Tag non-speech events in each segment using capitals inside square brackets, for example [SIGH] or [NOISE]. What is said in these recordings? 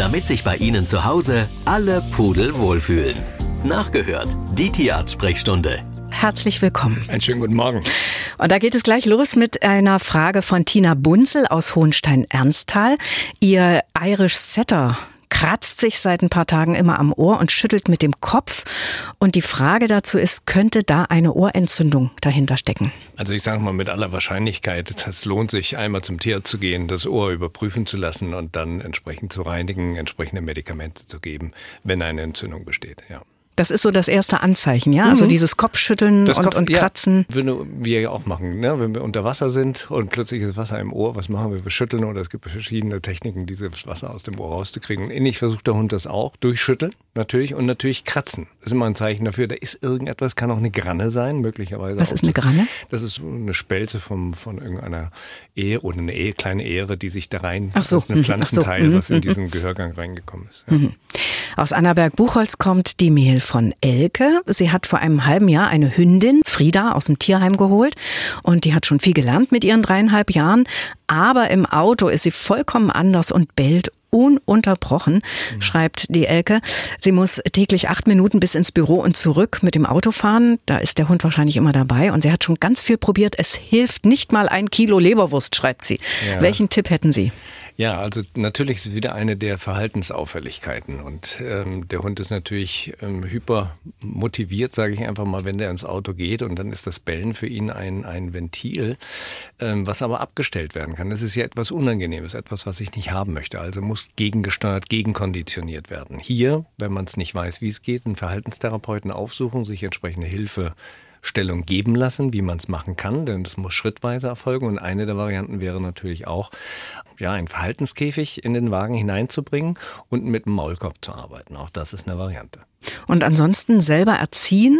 damit sich bei Ihnen zu Hause alle Pudel wohlfühlen. Nachgehört, die Tierarzt-Sprechstunde. Herzlich willkommen. Einen schönen guten Morgen. Und da geht es gleich los mit einer Frage von Tina Bunzel aus Hohenstein-Ernsthal. Ihr Irish Setter kratzt sich seit ein paar Tagen immer am Ohr und schüttelt mit dem Kopf. Und die Frage dazu ist, könnte da eine Ohrentzündung dahinter stecken? Also ich sage mal mit aller Wahrscheinlichkeit, es lohnt sich einmal zum Tierarzt zu gehen, das Ohr überprüfen zu lassen und dann entsprechend zu reinigen, entsprechende Medikamente zu geben, wenn eine Entzündung besteht. Ja. Das ist so das erste Anzeichen, ja? Also mhm. dieses Kopfschütteln das und, Kopf, und Kratzen. Ja, würden wir ja auch machen, ne? wenn wir unter Wasser sind und plötzlich ist Wasser im Ohr, was machen wir? Wir schütteln oder es gibt verschiedene Techniken, dieses Wasser aus dem Ohr rauszukriegen. Und ähnlich versucht der Hund das auch, durchschütteln natürlich und natürlich kratzen. Das ist immer ein Zeichen dafür, da ist irgendetwas, kann auch eine Granne sein, möglicherweise. Was ist eine Granne? Das ist eine Spalte vom, von irgendeiner Ehe oder eine Ehe, kleine Ehre, die sich da rein, Ach so. das ist ein Pflanzenteil, so. Mhm. was in diesen Gehörgang reingekommen ist. Ja. Mhm. Aus Annaberg-Buchholz kommt die Mail von Elke. Sie hat vor einem halben Jahr eine Hündin, Frieda, aus dem Tierheim geholt und die hat schon viel gelernt mit ihren dreieinhalb Jahren. Aber im Auto ist sie vollkommen anders und bellt ununterbrochen, mhm. schreibt die Elke. Sie muss täglich acht Minuten bis ins Büro und zurück mit dem Auto fahren. Da ist der Hund wahrscheinlich immer dabei. Und sie hat schon ganz viel probiert. Es hilft nicht mal ein Kilo Leberwurst, schreibt sie. Ja. Welchen Tipp hätten Sie? Ja, also natürlich ist es wieder eine der Verhaltensauffälligkeiten und ähm, der Hund ist natürlich ähm, hyper motiviert, sage ich einfach mal, wenn der ins Auto geht und dann ist das Bellen für ihn ein, ein Ventil, ähm, was aber abgestellt werden kann. Das ist ja etwas Unangenehmes, etwas, was ich nicht haben möchte. Also muss gegengesteuert, gegenkonditioniert werden. Hier, wenn man es nicht weiß, wie es geht, einen Verhaltenstherapeuten aufsuchen, sich entsprechende Hilfe Stellung geben lassen, wie man es machen kann, denn das muss schrittweise erfolgen. Und eine der Varianten wäre natürlich auch, ja, einen Verhaltenskäfig in den Wagen hineinzubringen und mit dem Maulkorb zu arbeiten. Auch das ist eine Variante. Und ansonsten selber erziehen,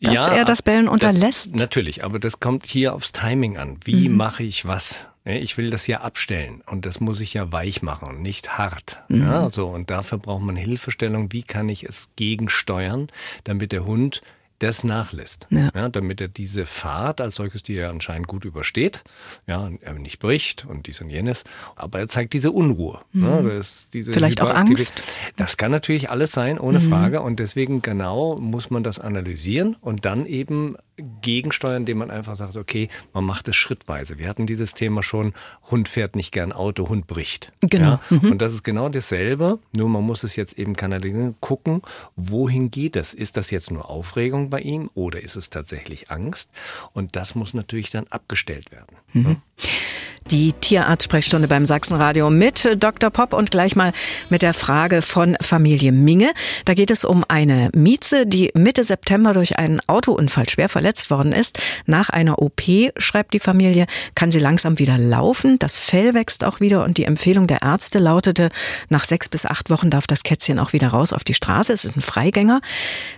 dass ja, er das Bellen unterlässt? Das, natürlich, aber das kommt hier aufs Timing an. Wie mhm. mache ich was? Ich will das ja abstellen und das muss ich ja weich machen, nicht hart. Mhm. Ja, so, und dafür braucht man Hilfestellung. Wie kann ich es gegensteuern, damit der Hund das nachlässt. Ja. ja. damit er diese Fahrt als solches, die er anscheinend gut übersteht, ja, er nicht bricht und dies und jenes, aber er zeigt diese Unruhe. Mhm. Ja, das, diese Vielleicht auch Angst? Das kann natürlich alles sein, ohne mhm. Frage. Und deswegen genau muss man das analysieren und dann eben gegensteuern, indem man einfach sagt, okay, man macht es schrittweise. Wir hatten dieses Thema schon, Hund fährt nicht gern Auto, Hund bricht. Genau. Ja? Mhm. Und das ist genau dasselbe, nur man muss es jetzt eben kanalisieren, gucken, wohin geht es? Ist das jetzt nur Aufregung bei ihm oder ist es tatsächlich Angst? Und das muss natürlich dann abgestellt werden. Mhm. Ja? Die Tierarzt-Sprechstunde beim Sachsenradio mit Dr. Popp und gleich mal mit der Frage von Familie Minge. Da geht es um eine Mieze, die Mitte September durch einen Autounfall schwer verletzt worden ist. Nach einer OP, schreibt die Familie, kann sie langsam wieder laufen. Das Fell wächst auch wieder und die Empfehlung der Ärzte lautete, nach sechs bis acht Wochen darf das Kätzchen auch wieder raus auf die Straße. Es ist ein Freigänger,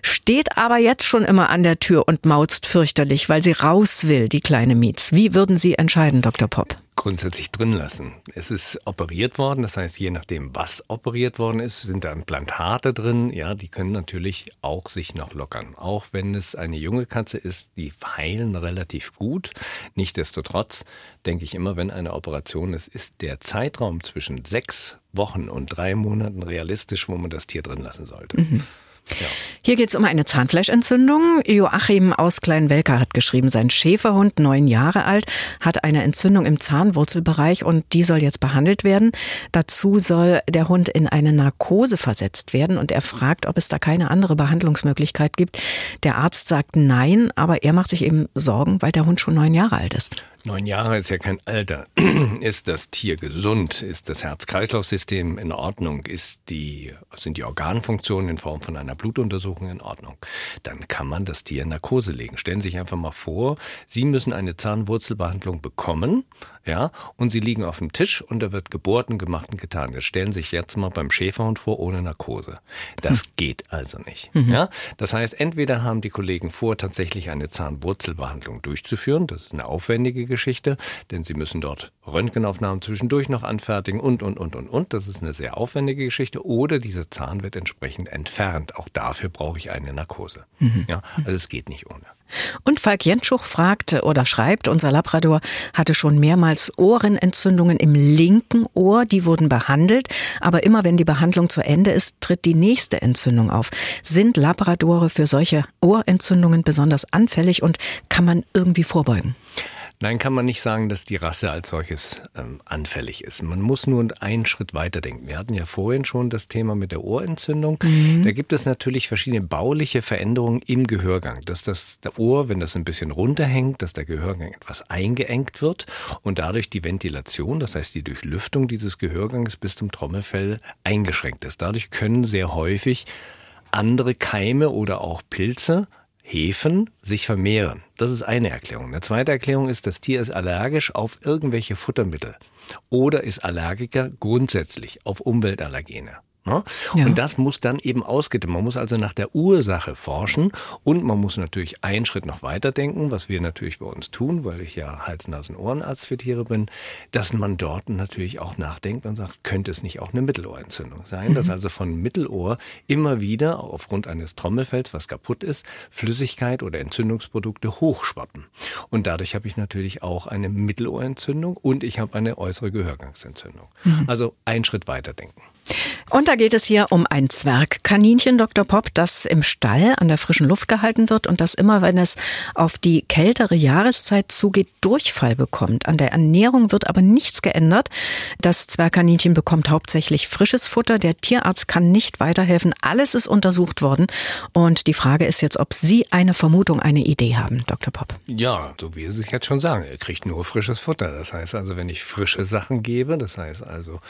steht aber jetzt schon immer an der Tür und mauzt fürchterlich, weil sie raus will, die kleine Mietz. Wie würden Sie entscheiden, Dr. Popp? Grundsätzlich drin lassen. Es ist operiert worden, das heißt, je nachdem, was operiert worden ist, sind da Implantate drin. Ja, die können natürlich auch sich noch lockern. Auch wenn es eine junge Katze ist, die heilen relativ gut. Nichtsdestotrotz denke ich immer, wenn eine Operation ist, ist der Zeitraum zwischen sechs Wochen und drei Monaten realistisch, wo man das Tier drin lassen sollte. Mhm. Ja. Hier geht es um eine Zahnfleischentzündung. Joachim aus Kleinwelker hat geschrieben, sein Schäferhund, neun Jahre alt, hat eine Entzündung im Zahnwurzelbereich und die soll jetzt behandelt werden. Dazu soll der Hund in eine Narkose versetzt werden und er fragt, ob es da keine andere Behandlungsmöglichkeit gibt. Der Arzt sagt nein, aber er macht sich eben Sorgen, weil der Hund schon neun Jahre alt ist. Neun Jahre ist ja kein Alter. [CLEARS THROAT] Ist das Tier gesund? Ist das Herz-Kreislauf-System in Ordnung? Ist die, sind die Organfunktionen in Form von einer Blutuntersuchung in Ordnung? Dann kann man das Tier in Narkose legen. Stellen Sie sich einfach mal vor, Sie müssen eine Zahnwurzelbehandlung bekommen, ja, und Sie liegen auf dem Tisch und da wird gebohrt und gemacht und getan. Das stellen Sie sich jetzt mal beim Schäferhund vor ohne Narkose. Das hm. geht also nicht. Mhm. Ja, das heißt, entweder haben die Kollegen vor, tatsächlich eine Zahnwurzelbehandlung durchzuführen. Das ist eine aufwendige Geschichte. Geschichte, denn Sie müssen dort Röntgenaufnahmen zwischendurch noch anfertigen und, und, und, und, und. Das ist eine sehr aufwendige Geschichte. Oder dieser Zahn wird entsprechend entfernt. Auch dafür brauche ich eine Narkose. Mhm. Ja, also es geht nicht ohne. Und Falk Jentschuk fragt oder schreibt, unser Labrador hatte schon mehrmals Ohrenentzündungen im linken Ohr, die wurden behandelt, aber immer wenn die Behandlung zu Ende ist, tritt die nächste Entzündung auf. Sind Labradore für solche Ohrentzündungen besonders anfällig und kann man irgendwie vorbeugen? Nein, kann man nicht sagen, dass die Rasse als solches ähm, anfällig ist. Man muss nur einen Schritt weiter denken. Wir hatten ja vorhin schon das Thema mit der Ohrentzündung. Mhm. Da gibt es natürlich verschiedene bauliche Veränderungen im Gehörgang. Dass das Ohr, wenn das ein bisschen runterhängt, dass der Gehörgang etwas eingeengt wird und dadurch die Ventilation, das heißt die Durchlüftung dieses Gehörgangs bis zum Trommelfell eingeschränkt ist. Dadurch können sehr häufig andere Keime oder auch Pilze Hefen sich vermehren. Das ist eine Erklärung. Eine zweite Erklärung ist, das Tier ist allergisch auf irgendwelche Futtermittel oder ist Allergiker grundsätzlich auf Umweltallergene. Ne? Ja. Und das muss dann eben ausgetestet. Man muss also nach der Ursache forschen und man muss natürlich einen Schritt noch weiter denken, was wir natürlich bei uns tun, weil ich ja Hals-Nasen-Ohrenarzt für Tiere bin, dass man dort natürlich auch nachdenkt und sagt, könnte es nicht auch eine Mittelohrentzündung sein, mhm. dass also von Mittelohr immer wieder aufgrund eines Trommelfells, was kaputt ist, Flüssigkeit oder Entzündungsprodukte hochschwappen. Und dadurch habe ich natürlich auch eine Mittelohrentzündung und ich habe eine äußere Gehörgangsentzündung. Mhm. Also einen Schritt weiter denken. Und da geht es hier um ein Zwergkaninchen, Dr. Popp, das im Stall an der frischen Luft gehalten wird und das immer, wenn es auf die kältere Jahreszeit zugeht, Durchfall bekommt. An der Ernährung wird aber nichts geändert. Das Zwergkaninchen bekommt hauptsächlich frisches Futter. Der Tierarzt kann nicht weiterhelfen. Alles ist untersucht worden. Und die Frage ist jetzt, ob Sie eine Vermutung, eine Idee haben, Dr. Popp. Ja, so wie Sie es jetzt schon sagen. Er kriegt nur frisches Futter. Das heißt also, wenn ich frische Sachen gebe, das heißt also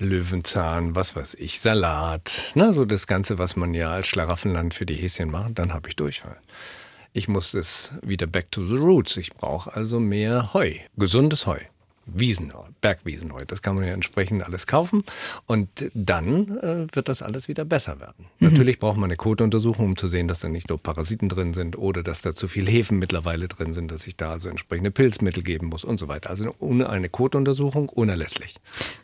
Löwenzahn, was weiß ich, Salat, ne, so das Ganze, was man ja als Schlaraffenland für die Häschen macht, dann habe ich Durchfall. Ich muss es wieder back to the roots. Ich brauche also mehr Heu, gesundes Heu. Wiesenheu, Bergwiesenheu. Das kann man ja entsprechend alles kaufen. Und dann äh, wird das alles wieder besser werden. Mhm. Natürlich braucht man eine Kotuntersuchung, um zu sehen, dass da nicht nur Parasiten drin sind oder dass da zu viel Hefen mittlerweile drin sind, dass ich da also entsprechende Pilzmittel geben muss und so weiter. Also ohne eine Kotuntersuchung unerlässlich.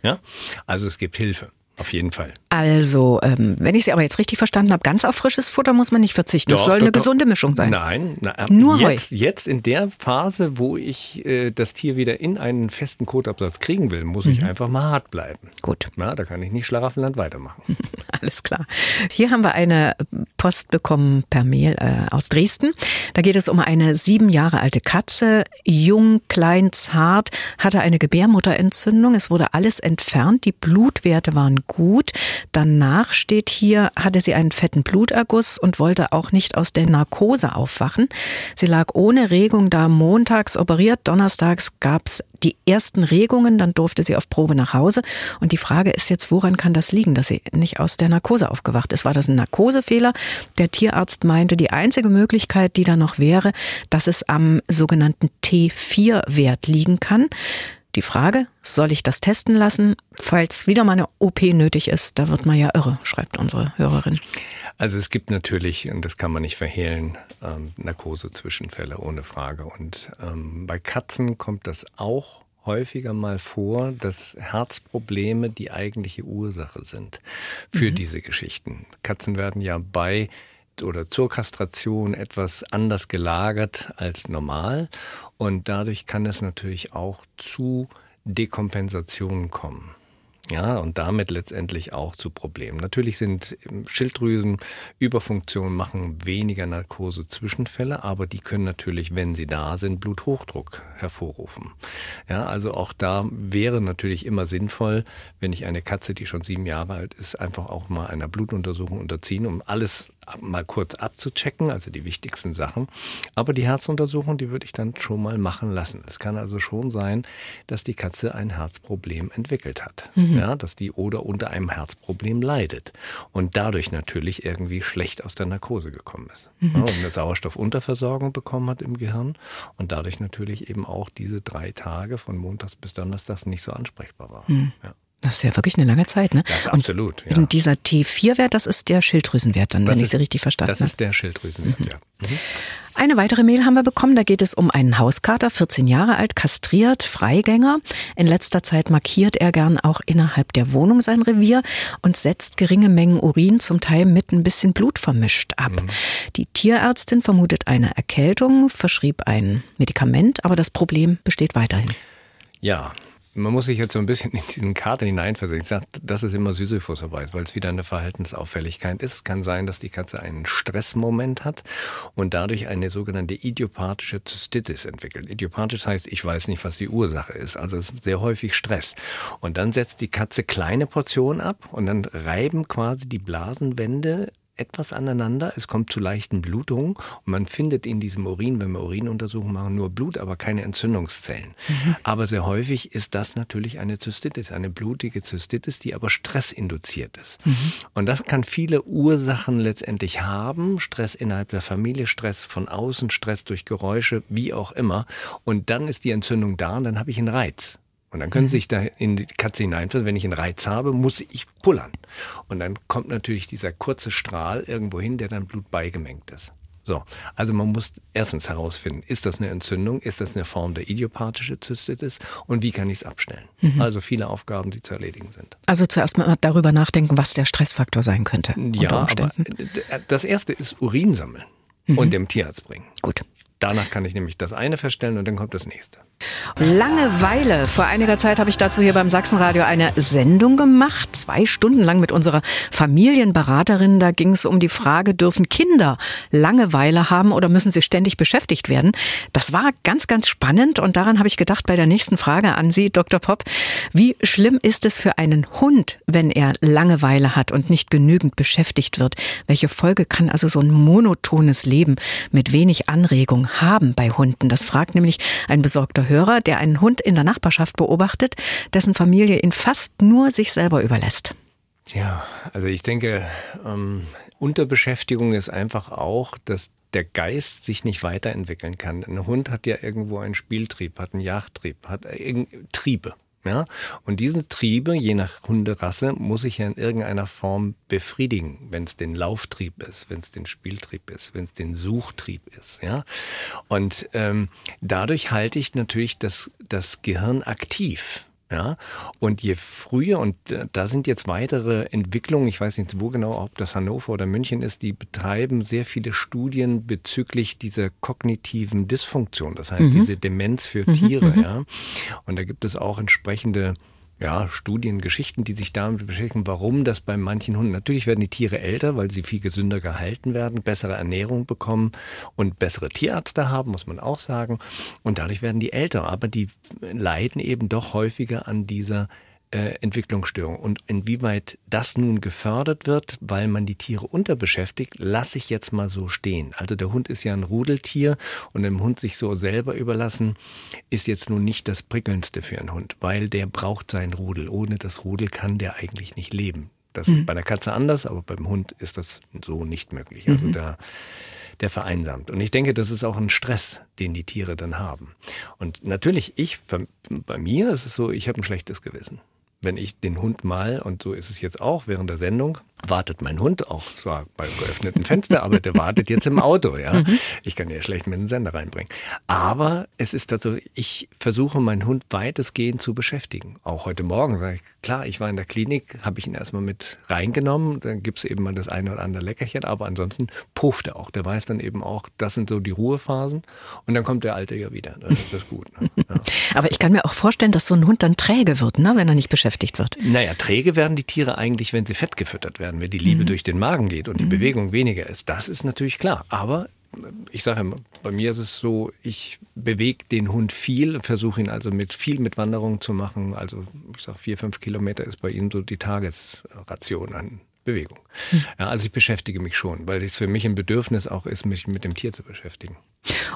Ja? Also es gibt Hilfe. Auf jeden Fall. Also, ähm, wenn ich Sie aber jetzt richtig verstanden habe, ganz auf frisches Futter muss man nicht verzichten. Es soll doch, eine doch. gesunde Mischung sein. Nein, na, äh, nur jetzt, Heu. Jetzt in der Phase, wo ich äh, das Tier wieder in einen festen Kotabsatz kriegen will, muss mhm. ich einfach mal hart bleiben. Gut. Na, da kann ich nicht Schlaraffenland weitermachen. [LAUGHS] Alles klar. Hier haben wir eine Post bekommen per Mail äh, aus Dresden. Da geht es um eine sieben Jahre alte Katze, jung, klein, zart, hatte eine Gebärmutterentzündung. Es wurde alles entfernt. Die Blutwerte waren gut. Danach steht hier, hatte sie einen fetten Bluterguss und wollte auch nicht aus der Narkose aufwachen. Sie lag ohne Regung da montags operiert. Donnerstags gab es die ersten Regungen, dann durfte sie auf Probe nach Hause. Und die Frage ist jetzt, woran kann das liegen, dass sie nicht aus der Narkose aufgewacht ist? War das ein Narkosefehler? Der Tierarzt meinte, die einzige Möglichkeit, die da noch wäre, dass es am sogenannten T4-Wert liegen kann. Die Frage, soll ich das testen lassen, falls wieder mal eine OP nötig ist? Da wird man ja irre, schreibt unsere Hörerin. Also es gibt natürlich, und das kann man nicht verhehlen, ähm, Narkose-Zwischenfälle ohne Frage. Und ähm, bei Katzen kommt das auch häufiger mal vor, dass Herzprobleme die eigentliche Ursache sind für mhm. diese Geschichten. Katzen werden ja bei oder zur Kastration etwas anders gelagert als normal und dadurch kann es natürlich auch zu Dekompensationen kommen. Ja, und damit letztendlich auch zu Problemen. Natürlich sind Schilddrüsen Überfunktionen machen weniger Narkose-Zwischenfälle, aber die können natürlich, wenn sie da sind, Bluthochdruck hervorrufen. Ja, also auch da wäre natürlich immer sinnvoll, wenn ich eine Katze, die schon sieben Jahre alt ist, einfach auch mal einer Blutuntersuchung unterziehen, um alles mal kurz abzuchecken, also die wichtigsten Sachen. Aber die Herzuntersuchung, die würde ich dann schon mal machen lassen. Es kann also schon sein, dass die Katze ein Herzproblem entwickelt hat. Mhm. Ja, dass die oder unter einem Herzproblem leidet und dadurch natürlich irgendwie schlecht aus der Narkose gekommen ist. Mhm. Ja, und eine Sauerstoffunterversorgung bekommen hat im Gehirn und dadurch natürlich eben auch diese drei Tage von Montags bis Donnerstags nicht so ansprechbar war. Mhm. Ja. Das ist ja wirklich eine lange Zeit, ne? Das ist absolut. Ja. Und dieser T4-Wert, das ist der Schilddrüsenwert dann, das wenn ist, ich Sie richtig verstanden habe. Das ist der Schilddrüsenwert, mhm. ja. Mhm. Eine weitere Mail haben wir bekommen, da geht es um einen Hauskater, 14 Jahre alt, kastriert, Freigänger. In letzter Zeit markiert er gern auch innerhalb der Wohnung sein Revier und setzt geringe Mengen Urin, zum Teil mit ein bisschen Blut vermischt ab. Mhm. Die Tierärztin vermutet eine Erkältung, verschrieb ein Medikament, aber das Problem besteht weiterhin. Ja, man muss sich jetzt so ein bisschen in diesen Kater hineinversetzen. Ich sage, das ist immer Sisyphusarbeit, weil es wieder eine Verhaltensauffälligkeit ist. Es kann sein, dass die Katze einen Stressmoment hat und dadurch eine sogenannte idiopathische Zystitis entwickelt. Idiopathisch heißt, ich weiß nicht, was die Ursache ist. Also es ist sehr häufig Stress. Und dann setzt die Katze kleine Portionen ab und dann reiben quasi die Blasenwände etwas aneinander. Es kommt zu leichten Blutungen und man findet in diesem Urin, wenn wir Urinuntersuchungen machen, nur Blut, aber keine Entzündungszellen. Mhm. Aber sehr häufig ist das natürlich eine Zystitis, eine blutige Zystitis, die aber stressinduziert ist. Mhm. Und das kann viele Ursachen letztendlich haben. Stress innerhalb der Familie, Stress von außen, Stress durch Geräusche, wie auch immer. Und dann ist die Entzündung da und dann habe ich einen Reiz. Und dann können Sie mhm. sich da in die Katze hineinversetzen. Wenn ich einen Reiz habe, muss ich pullern. Und dann kommt natürlich dieser kurze Strahl irgendwo hin, der dann Blut beigemengt ist. So, also man muss erstens herausfinden, ist das eine Entzündung, ist das eine Form der idiopathische Zystitis und wie kann ich es abstellen? Mhm. Also viele Aufgaben, die zu erledigen sind. Also zuerst mal darüber nachdenken, was der Stressfaktor sein könnte. Ja, aber das erste ist Urin sammeln mhm. und dem Tierarzt bringen. Gut. Danach kann ich nämlich das eine feststellen und dann kommt das nächste. Langeweile. Vor einiger Zeit habe ich dazu hier beim Sachsenradio eine Sendung gemacht, zwei Stunden lang mit unserer Familienberaterin. Da ging es um die Frage, dürfen Kinder Langeweile haben oder müssen sie ständig beschäftigt werden? Das war ganz, ganz spannend und daran habe ich gedacht bei der nächsten Frage an Sie, Dr. Popp. Wie schlimm ist es für einen Hund, wenn er Langeweile hat und nicht genügend beschäftigt wird? Welche Folge kann also so ein monotones Leben mit wenig Anregung haben bei Hunden? Das fragt nämlich ein besorgter Hörer, der einen Hund in der Nachbarschaft beobachtet, dessen Familie ihn fast nur sich selber überlässt. Ja, also ich denke, ähm, Unterbeschäftigung ist einfach auch, dass der Geist sich nicht weiterentwickeln kann. Ein Hund hat ja irgendwo einen Spieltrieb, hat einen Jagdtrieb, hat Triebe. Ja? Und diese Triebe, je nach Hunderasse, muss ich ja in irgendeiner Form befriedigen, wenn es den Lauftrieb ist, wenn es den Spieltrieb ist, wenn es den Suchtrieb ist. Ja? Und ähm, dadurch halte ich natürlich das, das Gehirn aktiv. Ja, und je früher, und da sind jetzt weitere Entwicklungen, ich weiß nicht wo genau, ob das Hannover oder München ist, die betreiben sehr viele Studien bezüglich dieser kognitiven Dysfunktion, das heißt mhm. diese Demenz für Tiere. Mhm, mhm. ja. Und da gibt es auch entsprechende ja, Studien, Geschichten, die sich damit beschäftigen, warum das bei manchen Hunden, natürlich werden die Tiere älter, weil sie viel gesünder gehalten werden, bessere Ernährung bekommen und bessere Tierärzte haben, muss man auch sagen. Und dadurch werden die älter, aber die leiden eben doch häufiger an dieser äh, Entwicklungsstörung. Und inwieweit das nun gefördert wird, weil man die Tiere unterbeschäftigt, lasse ich jetzt mal so stehen. Also der Hund ist ja ein Rudeltier und dem Hund sich so selber überlassen, ist jetzt nun nicht das prickelndste für einen Hund, weil der braucht sein Rudel. Ohne das Rudel kann der eigentlich nicht leben. Das mhm. ist bei der Katze anders, aber beim Hund ist das so nicht möglich. Also mhm. da der vereinsamt. Und ich denke, das ist auch ein Stress, den die Tiere dann haben. Und natürlich, ich, bei mir ist es so, ich habe ein schlechtes Gewissen wenn ich den Hund mal, und so ist es jetzt auch während der Sendung, wartet mein Hund auch zwar beim geöffneten Fenster, aber der wartet jetzt im Auto, ja. Mhm. Ich kann ja schlecht mit dem Sender reinbringen. Aber es ist dazu, ich versuche meinen Hund weitestgehend zu beschäftigen. Auch heute Morgen sage ich, klar, ich war in der Klinik, habe ich ihn erstmal mit reingenommen, dann gibt es eben mal das eine oder andere Leckerchen, aber ansonsten pufft er auch. Der weiß dann eben auch, das sind so die Ruhephasen und dann kommt der Alte ja wieder. Dann ist das gut. Ne? [LAUGHS] Ja. Aber ich kann mir auch vorstellen, dass so ein Hund dann träge wird, ne, wenn er nicht beschäftigt wird. Naja, träge werden die Tiere eigentlich, wenn sie fett gefüttert werden, wenn die Liebe mhm. durch den Magen geht und die mhm. Bewegung weniger ist. Das ist natürlich klar. Aber ich sage immer, bei mir ist es so, ich bewege den Hund viel, versuche ihn also mit viel mit Wanderungen zu machen. Also ich sage, vier, fünf Kilometer ist bei ihm so die Tagesration an Bewegung. Hm. Ja, also ich beschäftige mich schon, weil es für mich ein Bedürfnis auch ist, mich mit dem Tier zu beschäftigen.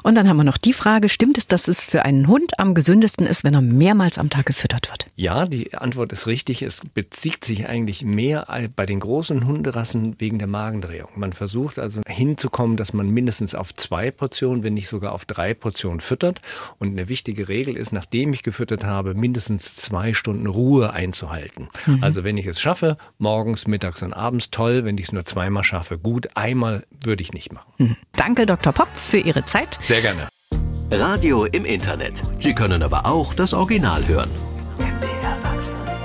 Und dann haben wir noch die Frage, stimmt es, dass es für einen Hund am gesündesten ist, wenn er mehrmals am Tag gefüttert wird? Ja, die Antwort ist richtig. Es bezieht sich eigentlich mehr bei den großen Hunderassen wegen der Magendrehung. Man versucht also hinzukommen, dass man mindestens auf zwei Portionen, wenn nicht sogar auf drei Portionen füttert. Und eine wichtige Regel ist, nachdem ich gefüttert habe, mindestens zwei Stunden Ruhe einzuhalten. Mhm. Also wenn ich es schaffe, morgens, mittags und abends toll. Wenn ich es nur zweimal schaffe, gut. Einmal würde ich nicht machen. Mhm. Danke, Dr. Popp, für Ihre Zeit. Sehr gerne. Radio im Internet. Sie können aber auch das Original hören. MDR Sachsen.